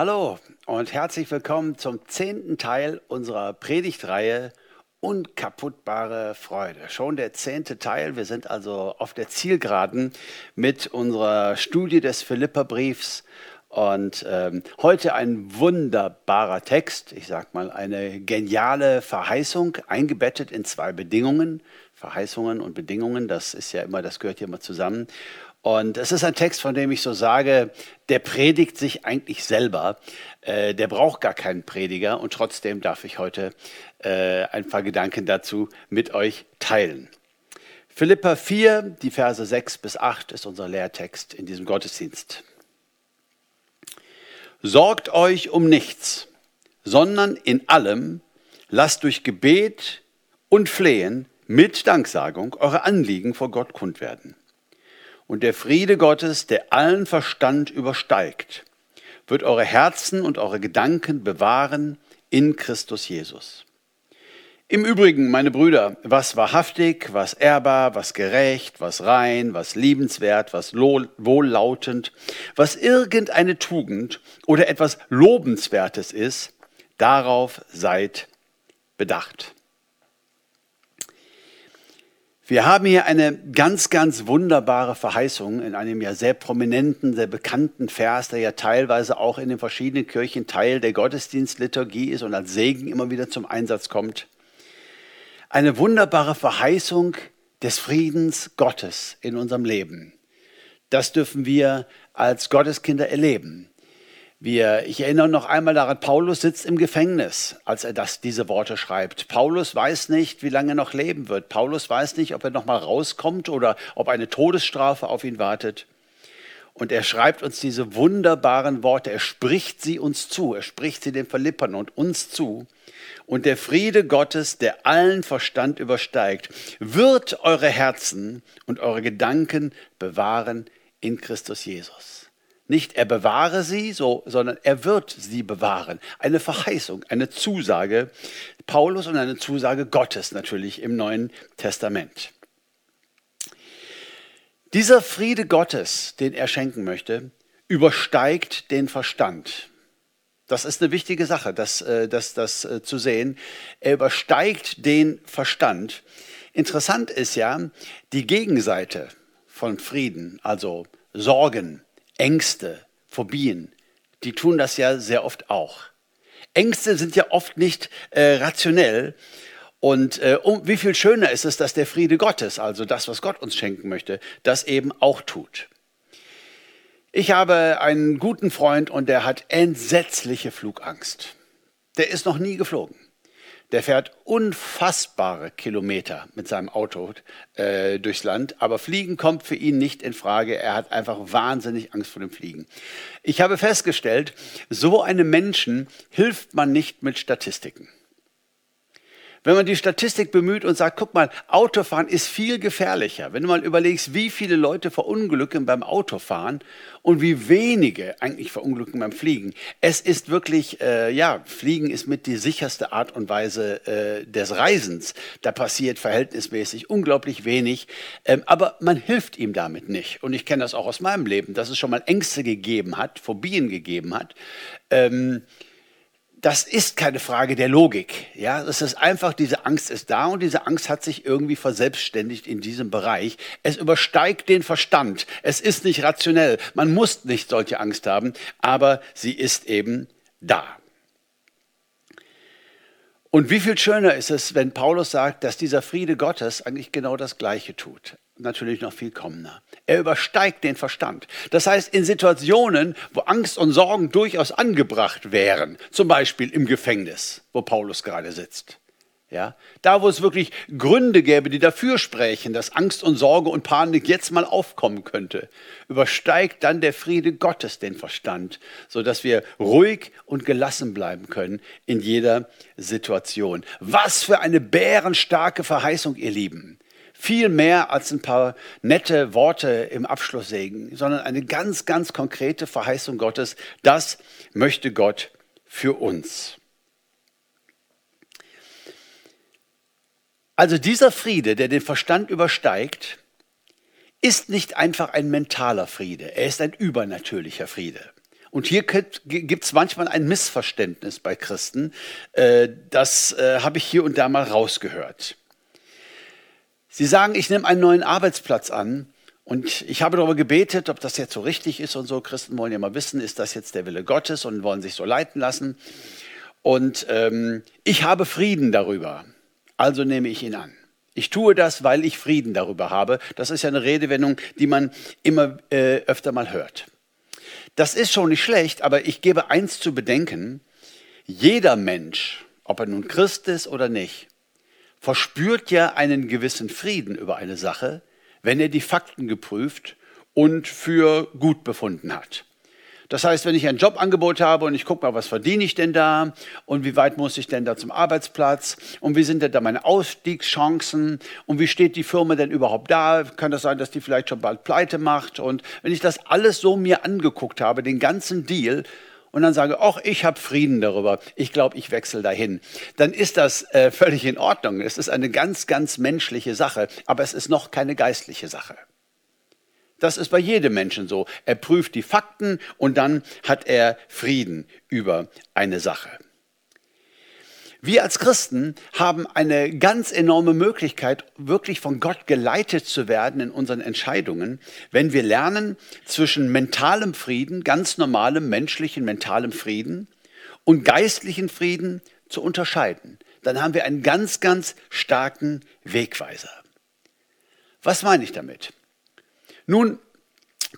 Hallo und herzlich willkommen zum zehnten Teil unserer Predigtreihe Unkaputtbare Freude. Schon der zehnte Teil. Wir sind also auf der Zielgeraden mit unserer Studie des Philipperbriefs. Und ähm, heute ein wunderbarer Text, ich sag mal eine geniale Verheißung, eingebettet in zwei Bedingungen. Verheißungen und Bedingungen, das ist ja immer, das gehört ja immer zusammen. Und es ist ein Text, von dem ich so sage, der predigt sich eigentlich selber. Äh, der braucht gar keinen Prediger und trotzdem darf ich heute äh, ein paar Gedanken dazu mit euch teilen. Philippa 4, die Verse 6 bis 8 ist unser Lehrtext in diesem Gottesdienst. Sorgt euch um nichts, sondern in allem lasst durch Gebet und Flehen mit Danksagung eure Anliegen vor Gott kund werden. Und der Friede Gottes, der allen Verstand übersteigt, wird eure Herzen und eure Gedanken bewahren in Christus Jesus. Im Übrigen, meine Brüder, was wahrhaftig, was ehrbar, was gerecht, was rein, was liebenswert, was wohllautend, was irgendeine Tugend oder etwas Lobenswertes ist, darauf seid bedacht. Wir haben hier eine ganz, ganz wunderbare Verheißung in einem ja sehr prominenten, sehr bekannten Vers, der ja teilweise auch in den verschiedenen Kirchen Teil der Gottesdienstliturgie ist und als Segen immer wieder zum Einsatz kommt. Eine wunderbare Verheißung des Friedens Gottes in unserem Leben. Das dürfen wir als Gotteskinder erleben. Wir, ich erinnere noch einmal daran, Paulus sitzt im Gefängnis, als er das, diese Worte schreibt. Paulus weiß nicht, wie lange er noch leben wird. Paulus weiß nicht, ob er noch mal rauskommt oder ob eine Todesstrafe auf ihn wartet. Und er schreibt uns diese wunderbaren Worte. Er spricht sie uns zu. Er spricht sie den Philippern und uns zu. Und der Friede Gottes, der allen Verstand übersteigt, wird eure Herzen und eure Gedanken bewahren in Christus Jesus. Nicht er bewahre sie, so, sondern er wird sie bewahren. Eine Verheißung, eine Zusage Paulus und eine Zusage Gottes natürlich im Neuen Testament. Dieser Friede Gottes, den er schenken möchte, übersteigt den Verstand. Das ist eine wichtige Sache, das, äh, das, das äh, zu sehen. Er übersteigt den Verstand. Interessant ist ja die Gegenseite von Frieden, also Sorgen, Ängste, Phobien, die tun das ja sehr oft auch. Ängste sind ja oft nicht äh, rationell. Und äh, um, wie viel schöner ist es, dass der Friede Gottes, also das, was Gott uns schenken möchte, das eben auch tut. Ich habe einen guten Freund und der hat entsetzliche Flugangst. Der ist noch nie geflogen. Der fährt unfassbare Kilometer mit seinem Auto äh, durchs Land, aber Fliegen kommt für ihn nicht in Frage. Er hat einfach wahnsinnig Angst vor dem Fliegen. Ich habe festgestellt, so einem Menschen hilft man nicht mit Statistiken. Wenn man die Statistik bemüht und sagt, guck mal, Autofahren ist viel gefährlicher. Wenn du mal überlegst, wie viele Leute verunglücken beim Autofahren und wie wenige eigentlich verunglücken beim Fliegen. Es ist wirklich, äh, ja, Fliegen ist mit die sicherste Art und Weise äh, des Reisens. Da passiert verhältnismäßig unglaublich wenig, ähm, aber man hilft ihm damit nicht. Und ich kenne das auch aus meinem Leben, dass es schon mal Ängste gegeben hat, Phobien gegeben hat. Ähm, das ist keine Frage der Logik. Ja, es ist einfach, diese Angst ist da und diese Angst hat sich irgendwie verselbstständigt in diesem Bereich. Es übersteigt den Verstand. Es ist nicht rationell. Man muss nicht solche Angst haben, aber sie ist eben da. Und wie viel schöner ist es, wenn Paulus sagt, dass dieser Friede Gottes eigentlich genau das Gleiche tut natürlich noch viel kommender. Er übersteigt den Verstand. Das heißt, in Situationen, wo Angst und Sorgen durchaus angebracht wären, zum Beispiel im Gefängnis, wo Paulus gerade sitzt. Ja, da, wo es wirklich Gründe gäbe, die dafür sprechen, dass Angst und Sorge und Panik jetzt mal aufkommen könnte, übersteigt dann der Friede Gottes den Verstand, sodass wir ruhig und gelassen bleiben können in jeder Situation. Was für eine bärenstarke Verheißung, ihr Lieben viel mehr als ein paar nette Worte im Abschlusssegen, sondern eine ganz, ganz konkrete Verheißung Gottes. Das möchte Gott für uns. Also dieser Friede, der den Verstand übersteigt, ist nicht einfach ein mentaler Friede, er ist ein übernatürlicher Friede. Und hier gibt es manchmal ein Missverständnis bei Christen. Äh, das äh, habe ich hier und da mal rausgehört. Sie sagen, ich nehme einen neuen Arbeitsplatz an und ich habe darüber gebetet, ob das jetzt so richtig ist und so. Christen wollen ja mal wissen, ist das jetzt der Wille Gottes und wollen sich so leiten lassen. Und ähm, ich habe Frieden darüber, also nehme ich ihn an. Ich tue das, weil ich Frieden darüber habe. Das ist ja eine Redewendung, die man immer äh, öfter mal hört. Das ist schon nicht schlecht, aber ich gebe eins zu bedenken. Jeder Mensch, ob er nun Christ ist oder nicht, verspürt ja einen gewissen Frieden über eine Sache, wenn er die Fakten geprüft und für gut befunden hat. Das heißt, wenn ich ein Jobangebot habe und ich gucke mal, was verdiene ich denn da und wie weit muss ich denn da zum Arbeitsplatz und wie sind denn da meine Ausstiegschancen und wie steht die Firma denn überhaupt da? Kann das sein, dass die vielleicht schon bald pleite macht? Und wenn ich das alles so mir angeguckt habe, den ganzen Deal, und dann sage, ach, ich habe Frieden darüber, ich glaube, ich wechsle dahin, dann ist das äh, völlig in Ordnung. Es ist eine ganz, ganz menschliche Sache, aber es ist noch keine geistliche Sache. Das ist bei jedem Menschen so. Er prüft die Fakten und dann hat er Frieden über eine Sache. Wir als Christen haben eine ganz enorme Möglichkeit, wirklich von Gott geleitet zu werden in unseren Entscheidungen, wenn wir lernen, zwischen mentalem Frieden, ganz normalem menschlichen mentalem Frieden und geistlichen Frieden zu unterscheiden. Dann haben wir einen ganz, ganz starken Wegweiser. Was meine ich damit? Nun,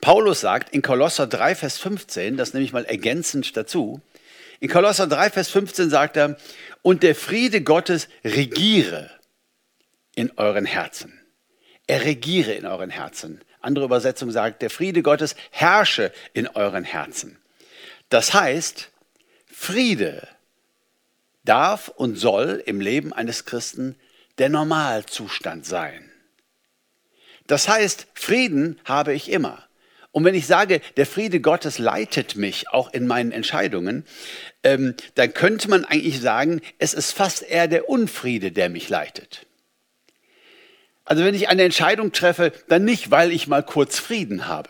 Paulus sagt in Kolosser 3, Vers 15, das nehme ich mal ergänzend dazu, in Kolosser 3, Vers 15 sagt er, und der Friede Gottes regiere in euren Herzen. Er regiere in euren Herzen. Andere Übersetzung sagt, der Friede Gottes herrsche in euren Herzen. Das heißt, Friede darf und soll im Leben eines Christen der Normalzustand sein. Das heißt, Frieden habe ich immer. Und wenn ich sage, der Friede Gottes leitet mich auch in meinen Entscheidungen, ähm, dann könnte man eigentlich sagen, es ist fast eher der Unfriede, der mich leitet. Also wenn ich eine Entscheidung treffe, dann nicht, weil ich mal kurz Frieden habe,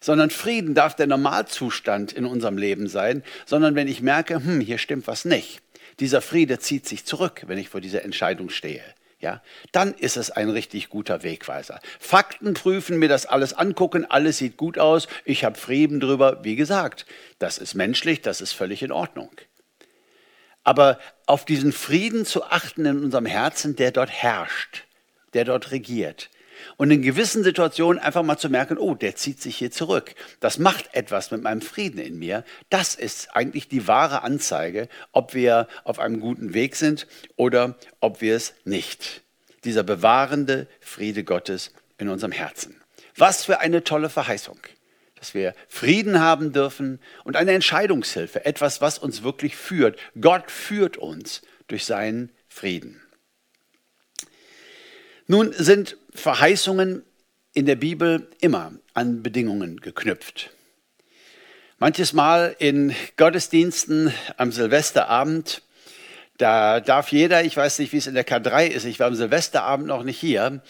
sondern Frieden darf der Normalzustand in unserem Leben sein, sondern wenn ich merke, hm, hier stimmt was nicht. Dieser Friede zieht sich zurück, wenn ich vor dieser Entscheidung stehe ja, dann ist es ein richtig guter Wegweiser. Fakten prüfen, mir das alles angucken, alles sieht gut aus, ich habe Frieden drüber. Wie gesagt, das ist menschlich, das ist völlig in Ordnung. Aber auf diesen Frieden zu achten in unserem Herzen, der dort herrscht, der dort regiert, und in gewissen Situationen einfach mal zu merken, oh, der zieht sich hier zurück. Das macht etwas mit meinem Frieden in mir. Das ist eigentlich die wahre Anzeige, ob wir auf einem guten Weg sind oder ob wir es nicht. Dieser bewahrende Friede Gottes in unserem Herzen. Was für eine tolle Verheißung dass wir Frieden haben dürfen und eine Entscheidungshilfe, etwas, was uns wirklich führt. Gott führt uns durch seinen Frieden. Nun sind Verheißungen in der Bibel immer an Bedingungen geknüpft. Manches Mal in Gottesdiensten am Silvesterabend, da darf jeder, ich weiß nicht, wie es in der K3 ist, ich war am Silvesterabend noch nicht hier,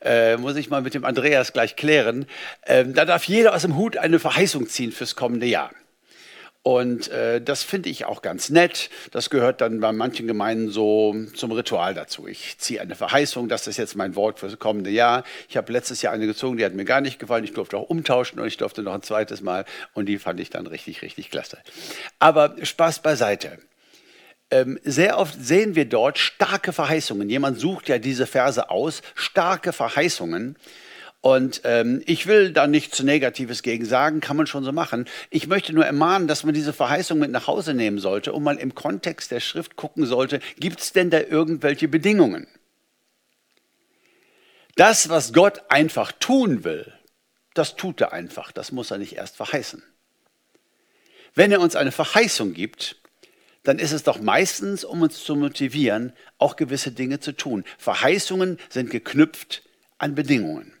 äh, muss ich mal mit dem Andreas gleich klären, äh, da darf jeder aus dem Hut eine Verheißung ziehen fürs kommende Jahr. Und äh, das finde ich auch ganz nett. Das gehört dann bei manchen Gemeinden so zum Ritual dazu. Ich ziehe eine Verheißung, das ist jetzt mein Wort für das kommende Jahr. Ich habe letztes Jahr eine gezogen, die hat mir gar nicht gefallen. Ich durfte auch umtauschen und ich durfte noch ein zweites Mal und die fand ich dann richtig, richtig klasse. Aber Spaß beiseite. Ähm, sehr oft sehen wir dort starke Verheißungen. Jemand sucht ja diese Verse aus, starke Verheißungen. Und ähm, ich will da nichts Negatives gegen sagen, kann man schon so machen. Ich möchte nur ermahnen, dass man diese Verheißung mit nach Hause nehmen sollte und mal im Kontext der Schrift gucken sollte, gibt es denn da irgendwelche Bedingungen? Das, was Gott einfach tun will, das tut er einfach, das muss er nicht erst verheißen. Wenn er uns eine Verheißung gibt, dann ist es doch meistens, um uns zu motivieren, auch gewisse Dinge zu tun. Verheißungen sind geknüpft an Bedingungen.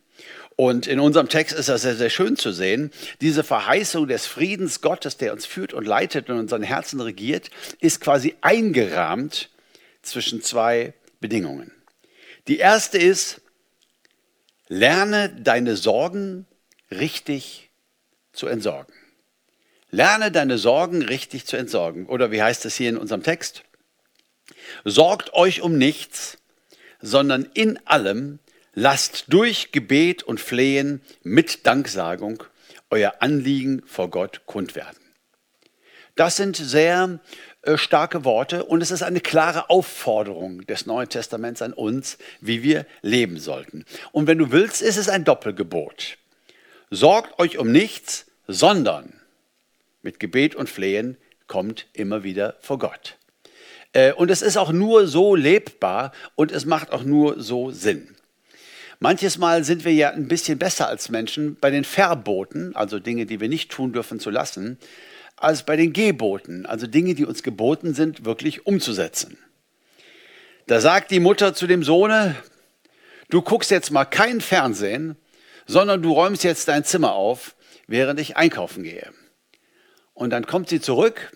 Und in unserem Text ist das sehr, sehr schön zu sehen. Diese Verheißung des Friedens Gottes, der uns führt und leitet und unseren Herzen regiert, ist quasi eingerahmt zwischen zwei Bedingungen. Die erste ist, lerne deine Sorgen richtig zu entsorgen. Lerne deine Sorgen richtig zu entsorgen. Oder wie heißt es hier in unserem Text? Sorgt euch um nichts, sondern in allem lasst durch Gebet und Flehen mit Danksagung euer Anliegen vor Gott kund werden. Das sind sehr äh, starke Worte und es ist eine klare Aufforderung des Neuen Testaments an uns, wie wir leben sollten. Und wenn du willst, ist es ein Doppelgebot. Sorgt euch um nichts, sondern mit Gebet und Flehen kommt immer wieder vor Gott. Äh, und es ist auch nur so lebbar und es macht auch nur so Sinn. Manches Mal sind wir ja ein bisschen besser als Menschen bei den Verboten, also Dinge, die wir nicht tun dürfen zu lassen, als bei den Geboten, also Dinge, die uns geboten sind, wirklich umzusetzen. Da sagt die Mutter zu dem Sohne, du guckst jetzt mal kein Fernsehen, sondern du räumst jetzt dein Zimmer auf, während ich einkaufen gehe. Und dann kommt sie zurück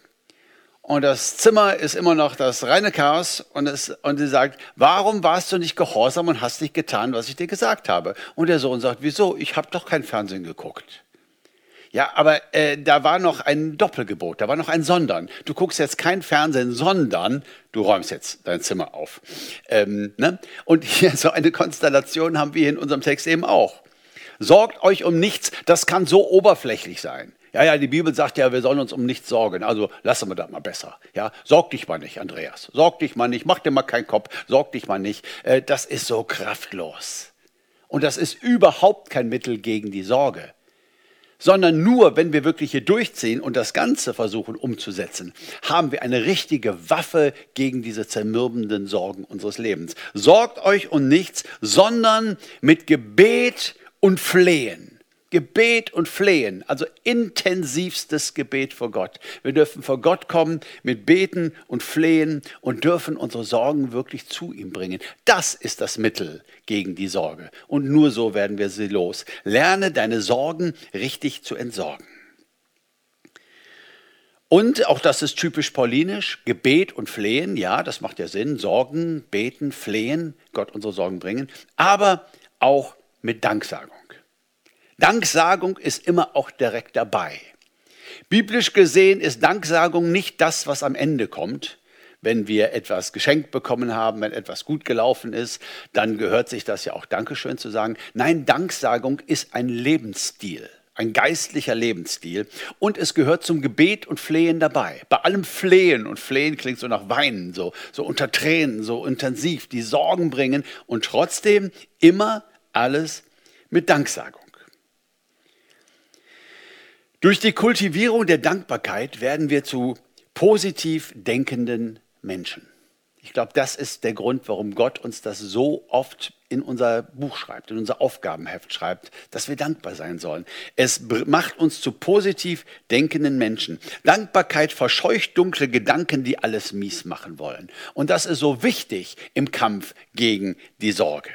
und das Zimmer ist immer noch das reine Chaos und, es, und sie sagt, warum warst du nicht gehorsam und hast nicht getan, was ich dir gesagt habe? Und der Sohn sagt, wieso? Ich habe doch kein Fernsehen geguckt. Ja, aber äh, da war noch ein Doppelgebot, da war noch ein Sondern. Du guckst jetzt kein Fernsehen, sondern du räumst jetzt dein Zimmer auf. Ähm, ne? Und hier so eine Konstellation haben wir in unserem Text eben auch. Sorgt euch um nichts, das kann so oberflächlich sein. Ja, ja, die Bibel sagt ja, wir sollen uns um nichts sorgen. Also lassen wir das mal besser. Ja, sorg dich mal nicht, Andreas. Sorg dich mal nicht. Mach dir mal keinen Kopf. Sorg dich mal nicht. Äh, das ist so kraftlos. Und das ist überhaupt kein Mittel gegen die Sorge. Sondern nur, wenn wir wirklich hier durchziehen und das Ganze versuchen umzusetzen, haben wir eine richtige Waffe gegen diese zermürbenden Sorgen unseres Lebens. Sorgt euch um nichts, sondern mit Gebet und Flehen Gebet und Flehen, also intensivstes Gebet vor Gott. Wir dürfen vor Gott kommen mit Beten und Flehen und dürfen unsere Sorgen wirklich zu ihm bringen. Das ist das Mittel gegen die Sorge. Und nur so werden wir sie los. Lerne deine Sorgen richtig zu entsorgen. Und auch das ist typisch paulinisch, Gebet und Flehen, ja, das macht ja Sinn, Sorgen, beten, flehen, Gott unsere Sorgen bringen, aber auch mit Danksagung. Danksagung ist immer auch direkt dabei. Biblisch gesehen ist Danksagung nicht das, was am Ende kommt. Wenn wir etwas geschenkt bekommen haben, wenn etwas gut gelaufen ist, dann gehört sich das ja auch Dankeschön zu sagen. Nein, Danksagung ist ein Lebensstil ein geistlicher Lebensstil und es gehört zum Gebet und Flehen dabei. Bei allem Flehen und Flehen klingt so nach Weinen, so, so unter Tränen, so intensiv, die Sorgen bringen und trotzdem immer alles mit Danksagung. Durch die Kultivierung der Dankbarkeit werden wir zu positiv denkenden Menschen. Ich glaube, das ist der Grund, warum Gott uns das so oft in unser Buch schreibt, in unser Aufgabenheft schreibt, dass wir dankbar sein sollen. Es macht uns zu positiv denkenden Menschen. Dankbarkeit verscheucht dunkle Gedanken, die alles mies machen wollen. Und das ist so wichtig im Kampf gegen die Sorge.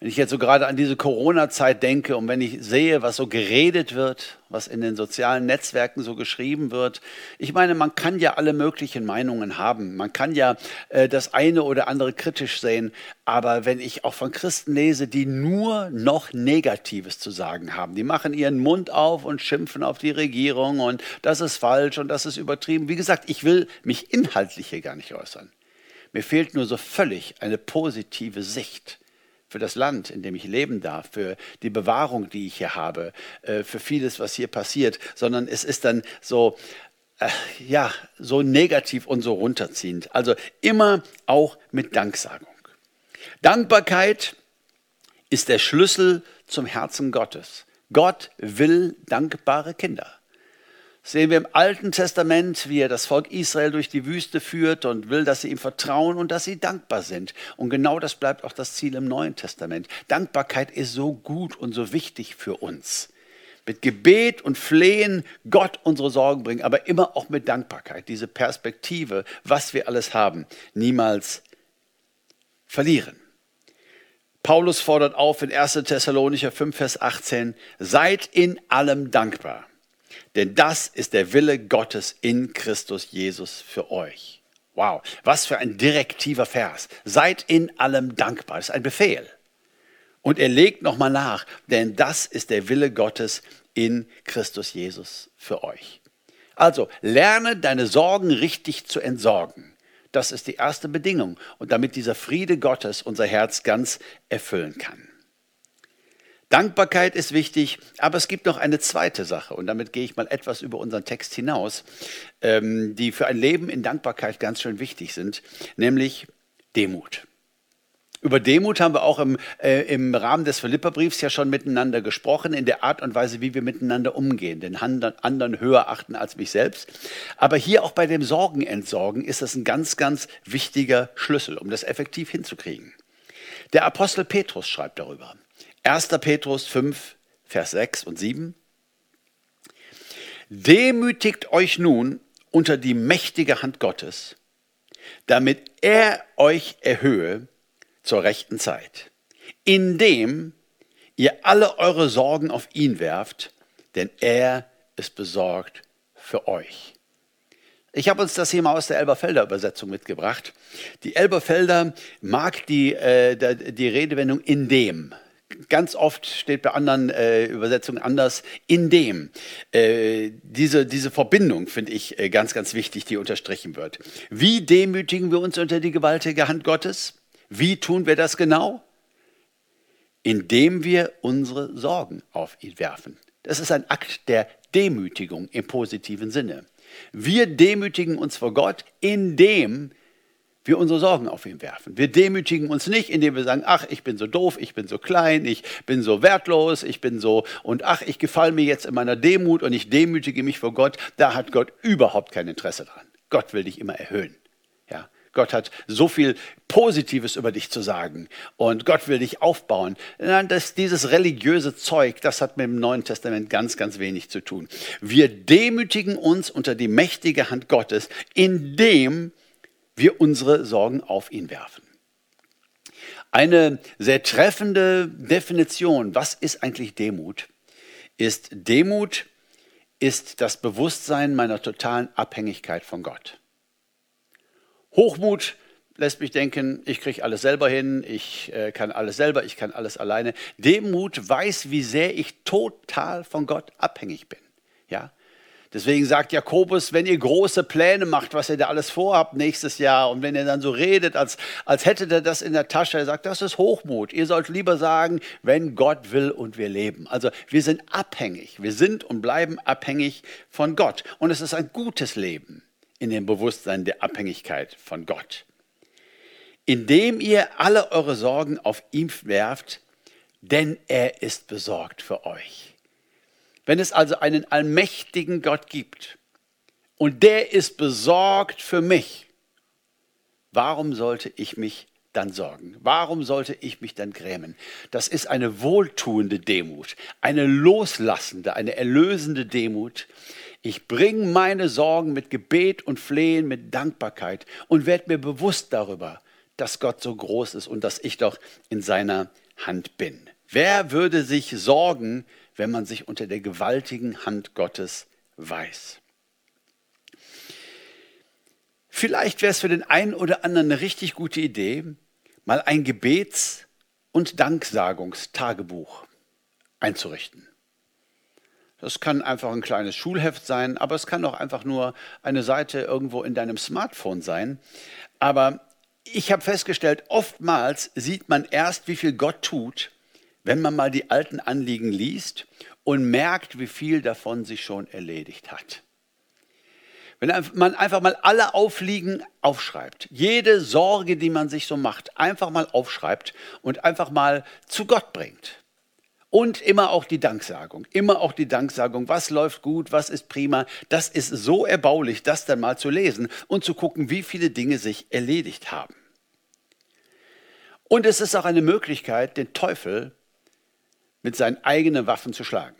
Wenn ich jetzt so gerade an diese Corona-Zeit denke und wenn ich sehe, was so geredet wird, was in den sozialen Netzwerken so geschrieben wird, ich meine, man kann ja alle möglichen Meinungen haben. Man kann ja äh, das eine oder andere kritisch sehen. Aber wenn ich auch von Christen lese, die nur noch Negatives zu sagen haben, die machen ihren Mund auf und schimpfen auf die Regierung und das ist falsch und das ist übertrieben. Wie gesagt, ich will mich inhaltlich hier gar nicht äußern. Mir fehlt nur so völlig eine positive Sicht für das Land, in dem ich leben darf, für die Bewahrung, die ich hier habe, äh, für vieles, was hier passiert, sondern es ist dann so, äh, ja, so negativ und so runterziehend. Also immer auch mit Danksagung. Dankbarkeit ist der Schlüssel zum Herzen Gottes. Gott will dankbare Kinder sehen wir im Alten Testament, wie er das Volk Israel durch die Wüste führt und will, dass sie ihm vertrauen und dass sie dankbar sind. Und genau das bleibt auch das Ziel im Neuen Testament. Dankbarkeit ist so gut und so wichtig für uns. Mit Gebet und Flehen Gott unsere Sorgen bringen, aber immer auch mit Dankbarkeit. Diese Perspektive, was wir alles haben, niemals verlieren. Paulus fordert auf in 1. Thessalonicher 5, Vers 18, seid in allem dankbar denn das ist der Wille Gottes in Christus Jesus für euch. Wow, was für ein direktiver Vers. Seid in allem dankbar. Das ist ein Befehl. Und er legt nochmal nach, denn das ist der Wille Gottes in Christus Jesus für euch. Also lerne deine Sorgen richtig zu entsorgen. Das ist die erste Bedingung und damit dieser Friede Gottes unser Herz ganz erfüllen kann. Dankbarkeit ist wichtig, aber es gibt noch eine zweite Sache und damit gehe ich mal etwas über unseren Text hinaus, ähm, die für ein Leben in Dankbarkeit ganz schön wichtig sind, nämlich Demut. Über Demut haben wir auch im, äh, im Rahmen des Philipperbriefs ja schon miteinander gesprochen, in der Art und Weise, wie wir miteinander umgehen, den anderen höher achten als mich selbst. Aber hier auch bei dem Sorgenentsorgen ist das ein ganz, ganz wichtiger Schlüssel, um das effektiv hinzukriegen. Der Apostel Petrus schreibt darüber. 1. Petrus 5, Vers 6 und 7. Demütigt euch nun unter die mächtige Hand Gottes, damit er euch erhöhe zur rechten Zeit, indem ihr alle eure Sorgen auf ihn werft, denn er ist besorgt für euch. Ich habe uns das hier mal aus der Elberfelder Übersetzung mitgebracht. Die Elberfelder mag die, äh, die Redewendung in dem. Ganz oft steht bei anderen äh, Übersetzungen anders, in dem. Äh, diese, diese Verbindung finde ich äh, ganz, ganz wichtig, die unterstrichen wird. Wie demütigen wir uns unter die gewaltige Hand Gottes? Wie tun wir das genau? Indem wir unsere Sorgen auf ihn werfen. Das ist ein Akt der Demütigung im positiven Sinne. Wir demütigen uns vor Gott, indem wir unsere Sorgen auf ihn werfen. Wir demütigen uns nicht, indem wir sagen, ach, ich bin so doof, ich bin so klein, ich bin so wertlos, ich bin so und ach, ich gefalle mir jetzt in meiner Demut und ich demütige mich vor Gott. Da hat Gott überhaupt kein Interesse dran. Gott will dich immer erhöhen. Ja, Gott hat so viel Positives über dich zu sagen und Gott will dich aufbauen. Nein, das, dieses religiöse Zeug, das hat mit dem Neuen Testament ganz, ganz wenig zu tun. Wir demütigen uns unter die mächtige Hand Gottes, indem wir unsere Sorgen auf ihn werfen. Eine sehr treffende Definition, was ist eigentlich Demut, ist Demut ist das Bewusstsein meiner totalen Abhängigkeit von Gott. Hochmut lässt mich denken, ich kriege alles selber hin, ich äh, kann alles selber, ich kann alles alleine. Demut weiß, wie sehr ich total von Gott abhängig bin. Ja? Deswegen sagt Jakobus, wenn ihr große Pläne macht, was ihr da alles vorhabt nächstes Jahr und wenn ihr dann so redet, als, als hättet ihr das in der Tasche, er sagt, das ist Hochmut. Ihr sollt lieber sagen, wenn Gott will und wir leben. Also wir sind abhängig. Wir sind und bleiben abhängig von Gott. Und es ist ein gutes Leben in dem Bewusstsein der Abhängigkeit von Gott. Indem ihr alle eure Sorgen auf ihn werft, denn er ist besorgt für euch. Wenn es also einen allmächtigen Gott gibt und der ist besorgt für mich, warum sollte ich mich dann sorgen? Warum sollte ich mich dann grämen? Das ist eine wohltuende Demut, eine loslassende, eine erlösende Demut, ich bringe meine Sorgen mit Gebet und Flehen, mit Dankbarkeit und werde mir bewusst darüber, dass Gott so groß ist und dass ich doch in seiner Hand bin. Wer würde sich sorgen, wenn man sich unter der gewaltigen Hand Gottes weiß? Vielleicht wäre es für den einen oder anderen eine richtig gute Idee, mal ein Gebets- und Danksagungstagebuch einzurichten. Das kann einfach ein kleines Schulheft sein, aber es kann auch einfach nur eine Seite irgendwo in deinem Smartphone sein. Aber ich habe festgestellt, oftmals sieht man erst, wie viel Gott tut, wenn man mal die alten Anliegen liest und merkt, wie viel davon sich schon erledigt hat. Wenn man einfach mal alle Aufliegen aufschreibt, jede Sorge, die man sich so macht, einfach mal aufschreibt und einfach mal zu Gott bringt und immer auch die Danksagung. Immer auch die Danksagung. Was läuft gut? Was ist prima? Das ist so erbaulich, das dann mal zu lesen und zu gucken, wie viele Dinge sich erledigt haben. Und es ist auch eine Möglichkeit, den Teufel mit seinen eigenen Waffen zu schlagen.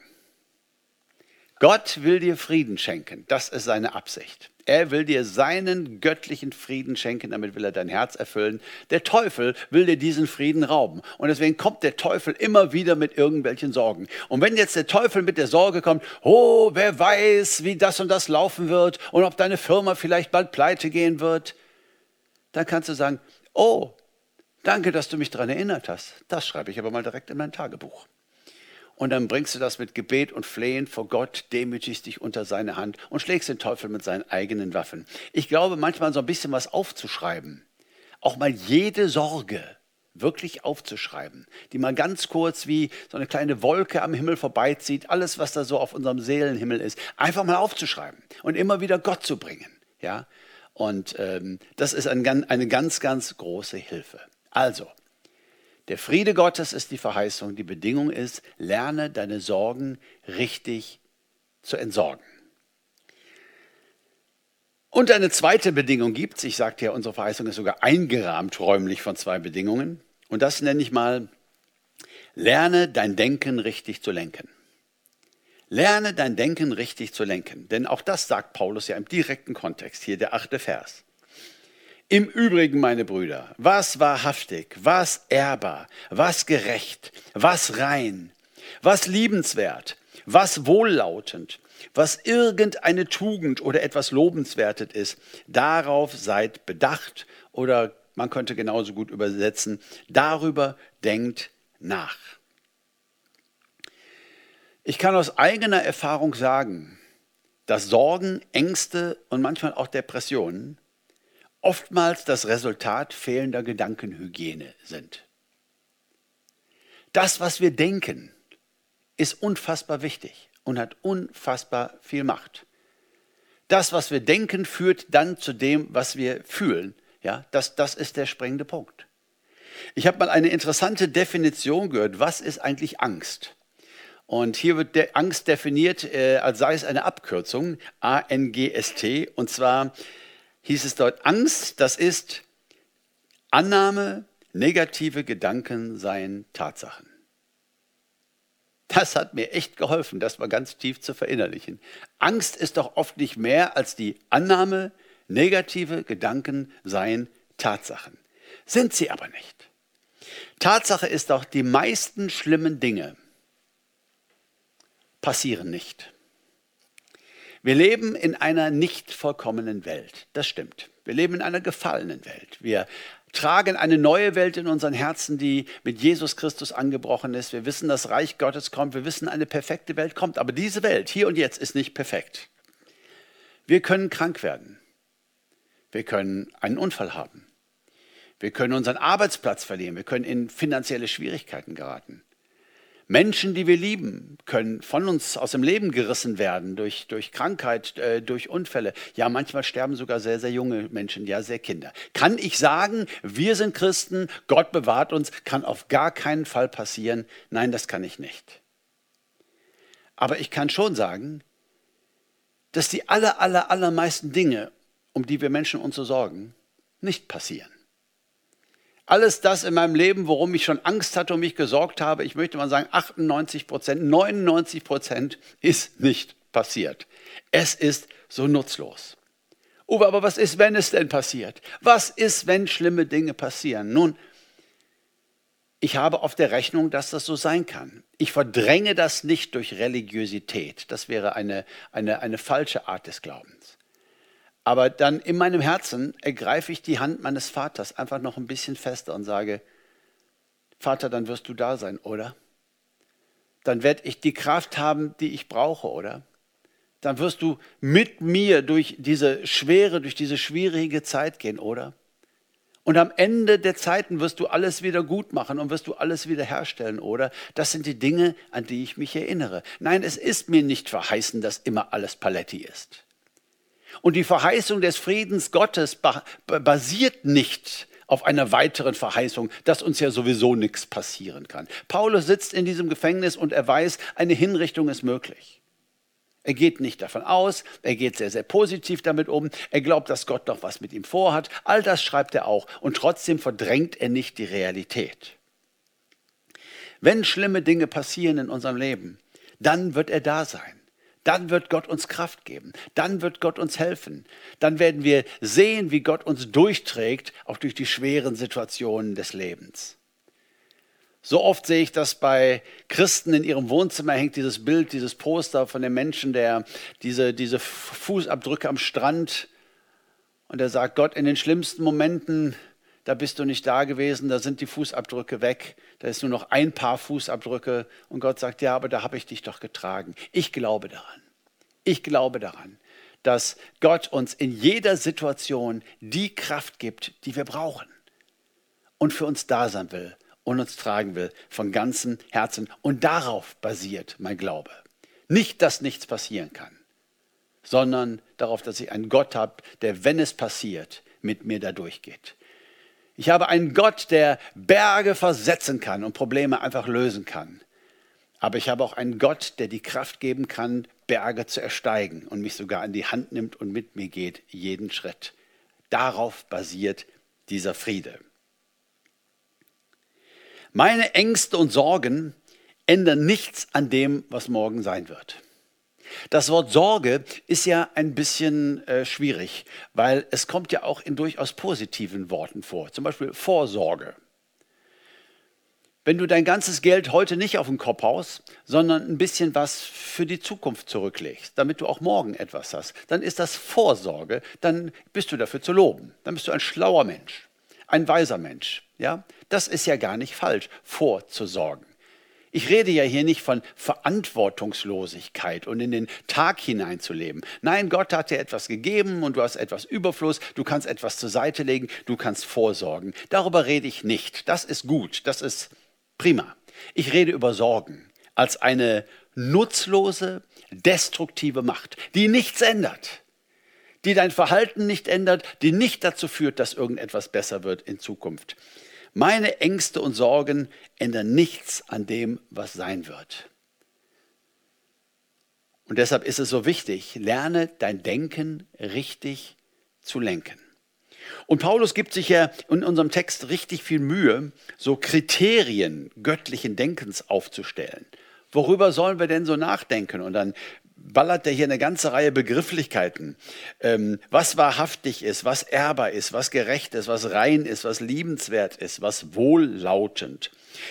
Gott will dir Frieden schenken. Das ist seine Absicht. Er will dir seinen göttlichen Frieden schenken, damit will er dein Herz erfüllen. Der Teufel will dir diesen Frieden rauben. Und deswegen kommt der Teufel immer wieder mit irgendwelchen Sorgen. Und wenn jetzt der Teufel mit der Sorge kommt, oh, wer weiß, wie das und das laufen wird und ob deine Firma vielleicht bald pleite gehen wird, dann kannst du sagen, oh, danke, dass du mich daran erinnert hast. Das schreibe ich aber mal direkt in mein Tagebuch. Und dann bringst du das mit Gebet und Flehen vor Gott, demütigst dich unter seine Hand und schlägst den Teufel mit seinen eigenen Waffen. Ich glaube, manchmal so ein bisschen was aufzuschreiben, auch mal jede Sorge wirklich aufzuschreiben, die mal ganz kurz wie so eine kleine Wolke am Himmel vorbeizieht, alles, was da so auf unserem Seelenhimmel ist, einfach mal aufzuschreiben und immer wieder Gott zu bringen. Ja? Und ähm, das ist ein, eine ganz, ganz große Hilfe. Also, der Friede Gottes ist die Verheißung. Die Bedingung ist, lerne deine Sorgen richtig zu entsorgen. Und eine zweite Bedingung gibt es. Ich sagte ja, unsere Verheißung ist sogar eingerahmt räumlich von zwei Bedingungen. Und das nenne ich mal, lerne dein Denken richtig zu lenken. Lerne dein Denken richtig zu lenken. Denn auch das sagt Paulus ja im direkten Kontext, hier der achte Vers. Im Übrigen, meine Brüder, was wahrhaftig, was ehrbar, was gerecht, was rein, was liebenswert, was wohllautend, was irgendeine Tugend oder etwas Lobenswertes ist, darauf seid bedacht oder man könnte genauso gut übersetzen, darüber denkt nach. Ich kann aus eigener Erfahrung sagen, dass Sorgen, Ängste und manchmal auch Depressionen oftmals das Resultat fehlender Gedankenhygiene sind. Das, was wir denken, ist unfassbar wichtig und hat unfassbar viel Macht. Das, was wir denken, führt dann zu dem, was wir fühlen. Ja, das, das ist der springende Punkt. Ich habe mal eine interessante Definition gehört. Was ist eigentlich Angst? Und hier wird Angst definiert, äh, als sei es eine Abkürzung, A-N-G-S-T. Und zwar hieß es dort, Angst, das ist Annahme, negative Gedanken seien Tatsachen. Das hat mir echt geholfen, das mal ganz tief zu verinnerlichen. Angst ist doch oft nicht mehr als die Annahme, negative Gedanken seien Tatsachen. Sind sie aber nicht. Tatsache ist doch, die meisten schlimmen Dinge passieren nicht. Wir leben in einer nicht vollkommenen Welt. Das stimmt. Wir leben in einer gefallenen Welt. Wir tragen eine neue Welt in unseren Herzen, die mit Jesus Christus angebrochen ist. Wir wissen, das Reich Gottes kommt. Wir wissen, eine perfekte Welt kommt. Aber diese Welt, hier und jetzt, ist nicht perfekt. Wir können krank werden. Wir können einen Unfall haben. Wir können unseren Arbeitsplatz verlieren. Wir können in finanzielle Schwierigkeiten geraten. Menschen, die wir lieben, können von uns aus dem Leben gerissen werden durch, durch Krankheit, äh, durch Unfälle. Ja, manchmal sterben sogar sehr, sehr junge Menschen, ja, sehr Kinder. Kann ich sagen, wir sind Christen, Gott bewahrt uns, kann auf gar keinen Fall passieren? Nein, das kann ich nicht. Aber ich kann schon sagen, dass die aller, aller, allermeisten Dinge, um die wir Menschen uns so sorgen, nicht passieren. Alles das in meinem Leben, worum ich schon Angst hatte und mich gesorgt habe, ich möchte mal sagen, 98 Prozent, 99 Prozent ist nicht passiert. Es ist so nutzlos. Uwe, aber was ist, wenn es denn passiert? Was ist, wenn schlimme Dinge passieren? Nun, ich habe auf der Rechnung, dass das so sein kann. Ich verdränge das nicht durch Religiosität. Das wäre eine, eine, eine falsche Art des Glaubens. Aber dann in meinem Herzen ergreife ich die Hand meines Vaters einfach noch ein bisschen fester und sage, Vater, dann wirst du da sein, oder? Dann werde ich die Kraft haben, die ich brauche, oder? Dann wirst du mit mir durch diese schwere, durch diese schwierige Zeit gehen, oder? Und am Ende der Zeiten wirst du alles wieder gut machen und wirst du alles wieder herstellen, oder? Das sind die Dinge, an die ich mich erinnere. Nein, es ist mir nicht verheißen, dass immer alles Paletti ist. Und die Verheißung des Friedens Gottes basiert nicht auf einer weiteren Verheißung, dass uns ja sowieso nichts passieren kann. Paulus sitzt in diesem Gefängnis und er weiß, eine Hinrichtung ist möglich. Er geht nicht davon aus, er geht sehr, sehr positiv damit um, er glaubt, dass Gott noch was mit ihm vorhat. All das schreibt er auch und trotzdem verdrängt er nicht die Realität. Wenn schlimme Dinge passieren in unserem Leben, dann wird er da sein. Dann wird Gott uns Kraft geben. Dann wird Gott uns helfen. Dann werden wir sehen, wie Gott uns durchträgt, auch durch die schweren Situationen des Lebens. So oft sehe ich das bei Christen in ihrem Wohnzimmer hängt dieses Bild, dieses Poster von dem Menschen, der diese, diese Fußabdrücke am Strand und er sagt, Gott, in den schlimmsten Momenten da bist du nicht da gewesen, da sind die Fußabdrücke weg, da ist nur noch ein paar Fußabdrücke und Gott sagt, ja, aber da habe ich dich doch getragen. Ich glaube daran. Ich glaube daran, dass Gott uns in jeder Situation die Kraft gibt, die wir brauchen und für uns da sein will und uns tragen will von ganzem Herzen. Und darauf basiert mein Glaube. Nicht, dass nichts passieren kann, sondern darauf, dass ich einen Gott habe, der, wenn es passiert, mit mir da durchgeht. Ich habe einen Gott, der Berge versetzen kann und Probleme einfach lösen kann. Aber ich habe auch einen Gott, der die Kraft geben kann, Berge zu ersteigen und mich sogar an die Hand nimmt und mit mir geht, jeden Schritt. Darauf basiert dieser Friede. Meine Ängste und Sorgen ändern nichts an dem, was morgen sein wird. Das Wort Sorge ist ja ein bisschen äh, schwierig, weil es kommt ja auch in durchaus positiven Worten vor, zum Beispiel Vorsorge. Wenn du dein ganzes Geld heute nicht auf den Kopf haust, sondern ein bisschen was für die Zukunft zurücklegst, damit du auch morgen etwas hast, dann ist das Vorsorge, dann bist du dafür zu loben. Dann bist du ein schlauer Mensch, ein weiser Mensch. Ja? Das ist ja gar nicht falsch, vorzusorgen. Ich rede ja hier nicht von Verantwortungslosigkeit und in den Tag hineinzuleben. Nein, Gott hat dir etwas gegeben und du hast etwas Überfluss, du kannst etwas zur Seite legen, du kannst vorsorgen. Darüber rede ich nicht. Das ist gut, das ist prima. Ich rede über Sorgen als eine nutzlose, destruktive Macht, die nichts ändert, die dein Verhalten nicht ändert, die nicht dazu führt, dass irgendetwas besser wird in Zukunft. Meine Ängste und Sorgen ändern nichts an dem, was sein wird. Und deshalb ist es so wichtig, lerne dein Denken richtig zu lenken. Und Paulus gibt sich ja in unserem Text richtig viel Mühe, so Kriterien göttlichen Denkens aufzustellen. Worüber sollen wir denn so nachdenken? Und dann ballert er hier eine ganze Reihe Begrifflichkeiten, ähm, was wahrhaftig ist, was ehrbar ist, was gerecht ist, was rein ist, was liebenswert ist, was wohllautend,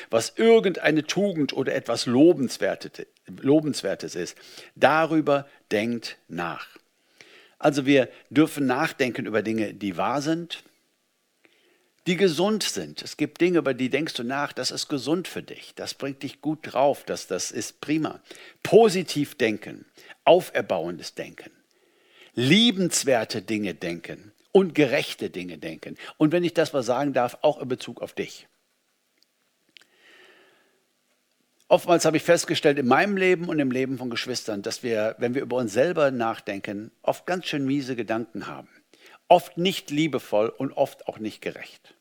was irgendeine Tugend oder etwas Lobenswertes ist. Darüber denkt nach. Also wir dürfen nachdenken über Dinge, die wahr sind, die gesund sind. Es gibt Dinge, über die denkst du nach, das ist gesund für dich, das bringt dich gut drauf, das, das ist prima. Positiv denken, auferbauendes Denken, liebenswerte Dinge denken und gerechte Dinge denken. Und wenn ich das mal sagen darf, auch in Bezug auf dich. Oftmals habe ich festgestellt in meinem Leben und im Leben von Geschwistern, dass wir, wenn wir über uns selber nachdenken, oft ganz schön miese Gedanken haben. Oft nicht liebevoll und oft auch nicht gerecht.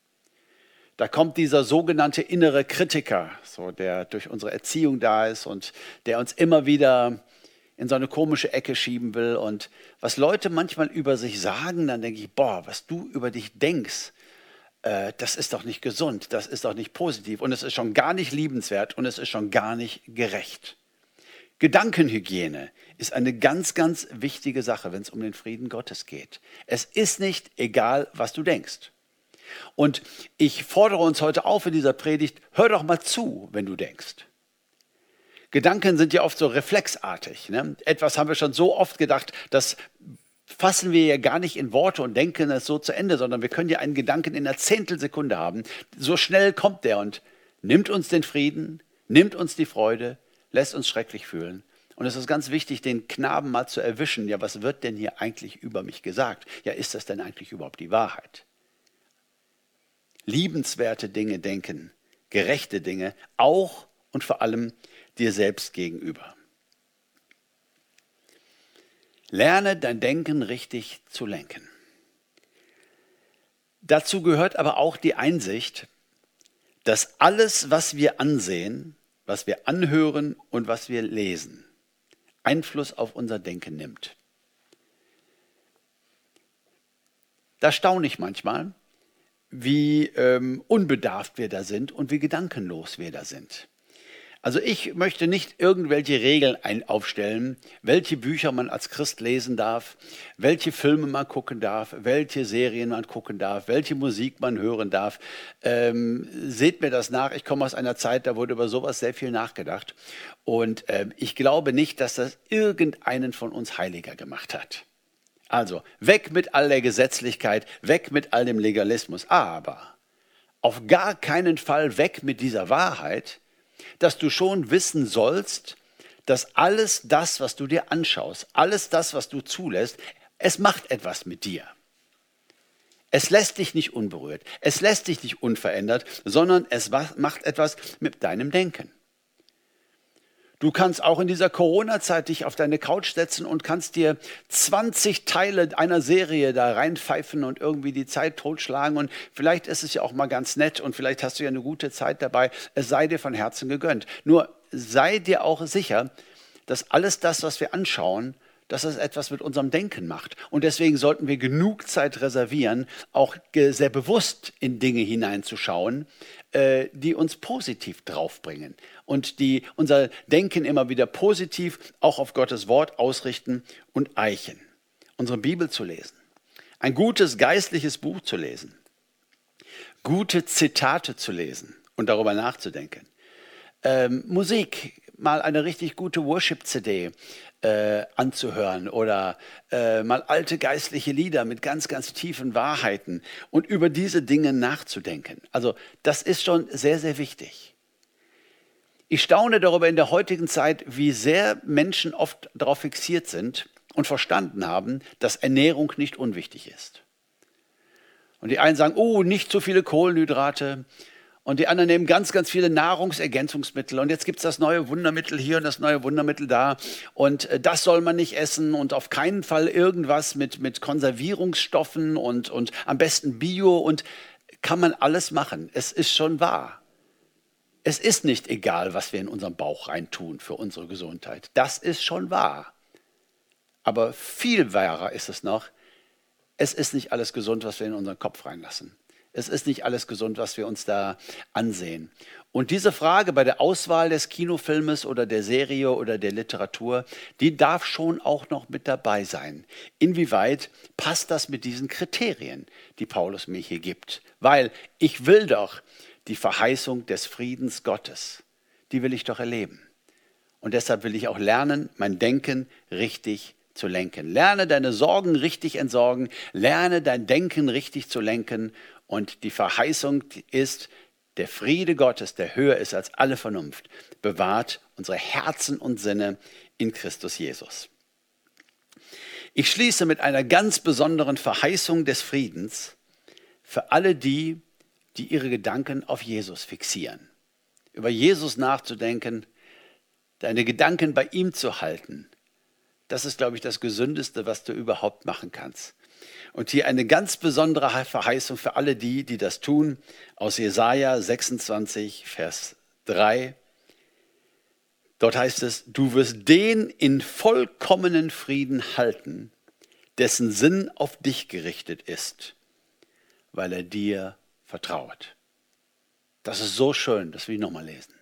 Da kommt dieser sogenannte innere Kritiker, so der durch unsere Erziehung da ist und der uns immer wieder in so eine komische Ecke schieben will. Und was Leute manchmal über sich sagen, dann denke ich, boah, was du über dich denkst, äh, das ist doch nicht gesund, das ist doch nicht positiv und es ist schon gar nicht liebenswert und es ist schon gar nicht gerecht. Gedankenhygiene ist eine ganz, ganz wichtige Sache, wenn es um den Frieden Gottes geht. Es ist nicht egal, was du denkst. Und ich fordere uns heute auf in dieser Predigt, hör doch mal zu, wenn du denkst. Gedanken sind ja oft so reflexartig. Ne? Etwas haben wir schon so oft gedacht, das fassen wir ja gar nicht in Worte und denken es so zu Ende, sondern wir können ja einen Gedanken in einer Zehntelsekunde haben. So schnell kommt der und nimmt uns den Frieden, nimmt uns die Freude, lässt uns schrecklich fühlen. Und es ist ganz wichtig, den Knaben mal zu erwischen. Ja, was wird denn hier eigentlich über mich gesagt? Ja, ist das denn eigentlich überhaupt die Wahrheit? Liebenswerte Dinge denken, gerechte Dinge, auch und vor allem dir selbst gegenüber. Lerne dein Denken richtig zu lenken. Dazu gehört aber auch die Einsicht, dass alles, was wir ansehen, was wir anhören und was wir lesen, Einfluss auf unser Denken nimmt. Da staune ich manchmal, wie ähm, unbedarft wir da sind und wie gedankenlos wir da sind. Also ich möchte nicht irgendwelche Regeln ein aufstellen, welche Bücher man als Christ lesen darf, welche Filme man gucken darf, welche Serien man gucken darf, welche Musik man hören darf. Ähm, seht mir das nach. Ich komme aus einer Zeit, da wurde über sowas sehr viel nachgedacht. Und ähm, ich glaube nicht, dass das irgendeinen von uns heiliger gemacht hat. Also weg mit all der Gesetzlichkeit, weg mit all dem Legalismus. Aber auf gar keinen Fall weg mit dieser Wahrheit, dass du schon wissen sollst, dass alles das, was du dir anschaust, alles das, was du zulässt, es macht etwas mit dir. Es lässt dich nicht unberührt, es lässt dich nicht unverändert, sondern es macht etwas mit deinem Denken. Du kannst auch in dieser Corona-Zeit dich auf deine Couch setzen und kannst dir 20 Teile einer Serie da reinpfeifen und irgendwie die Zeit totschlagen. Und vielleicht ist es ja auch mal ganz nett und vielleicht hast du ja eine gute Zeit dabei. Es sei dir von Herzen gegönnt. Nur sei dir auch sicher, dass alles das, was wir anschauen, dass es etwas mit unserem Denken macht. Und deswegen sollten wir genug Zeit reservieren, auch sehr bewusst in Dinge hineinzuschauen, äh, die uns positiv draufbringen und die unser Denken immer wieder positiv auch auf Gottes Wort ausrichten und eichen. Unsere Bibel zu lesen, ein gutes geistliches Buch zu lesen, gute Zitate zu lesen und darüber nachzudenken. Ähm, Musik, mal eine richtig gute Worship-CD äh, anzuhören oder äh, mal alte geistliche Lieder mit ganz, ganz tiefen Wahrheiten und über diese Dinge nachzudenken. Also das ist schon sehr, sehr wichtig. Ich staune darüber in der heutigen Zeit, wie sehr Menschen oft darauf fixiert sind und verstanden haben, dass Ernährung nicht unwichtig ist. Und die einen sagen, oh, nicht zu viele Kohlenhydrate, und die anderen nehmen ganz, ganz viele Nahrungsergänzungsmittel. Und jetzt gibt es das neue Wundermittel hier und das neue Wundermittel da. Und äh, das soll man nicht essen und auf keinen Fall irgendwas mit, mit Konservierungsstoffen und, und am besten Bio. Und kann man alles machen. Es ist schon wahr. Es ist nicht egal, was wir in unseren Bauch reintun für unsere Gesundheit. Das ist schon wahr. Aber viel wahrer ist es noch, es ist nicht alles gesund, was wir in unseren Kopf reinlassen. Es ist nicht alles gesund, was wir uns da ansehen. Und diese Frage bei der Auswahl des Kinofilmes oder der Serie oder der Literatur, die darf schon auch noch mit dabei sein. Inwieweit passt das mit diesen Kriterien, die Paulus mir hier gibt? Weil ich will doch die Verheißung des Friedens Gottes, die will ich doch erleben. Und deshalb will ich auch lernen, mein Denken richtig zu lenken. Lerne deine Sorgen richtig entsorgen, lerne dein Denken richtig zu lenken und die Verheißung ist, der Friede Gottes, der höher ist als alle Vernunft, bewahrt unsere Herzen und Sinne in Christus Jesus. Ich schließe mit einer ganz besonderen Verheißung des Friedens für alle die, die ihre Gedanken auf Jesus fixieren. Über Jesus nachzudenken, deine Gedanken bei ihm zu halten, das ist, glaube ich, das Gesündeste, was du überhaupt machen kannst. Und hier eine ganz besondere Verheißung für alle die, die das tun, aus Jesaja 26, Vers 3. Dort heißt es: Du wirst den in vollkommenen Frieden halten, dessen Sinn auf dich gerichtet ist, weil er dir vertraut. Das ist so schön, das will ich nochmal lesen.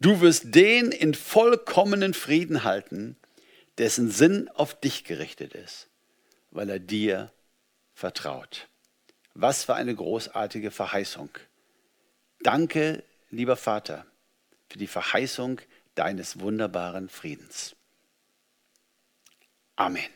Du wirst den in vollkommenen Frieden halten, dessen Sinn auf dich gerichtet ist weil er dir vertraut. Was für eine großartige Verheißung. Danke, lieber Vater, für die Verheißung deines wunderbaren Friedens. Amen.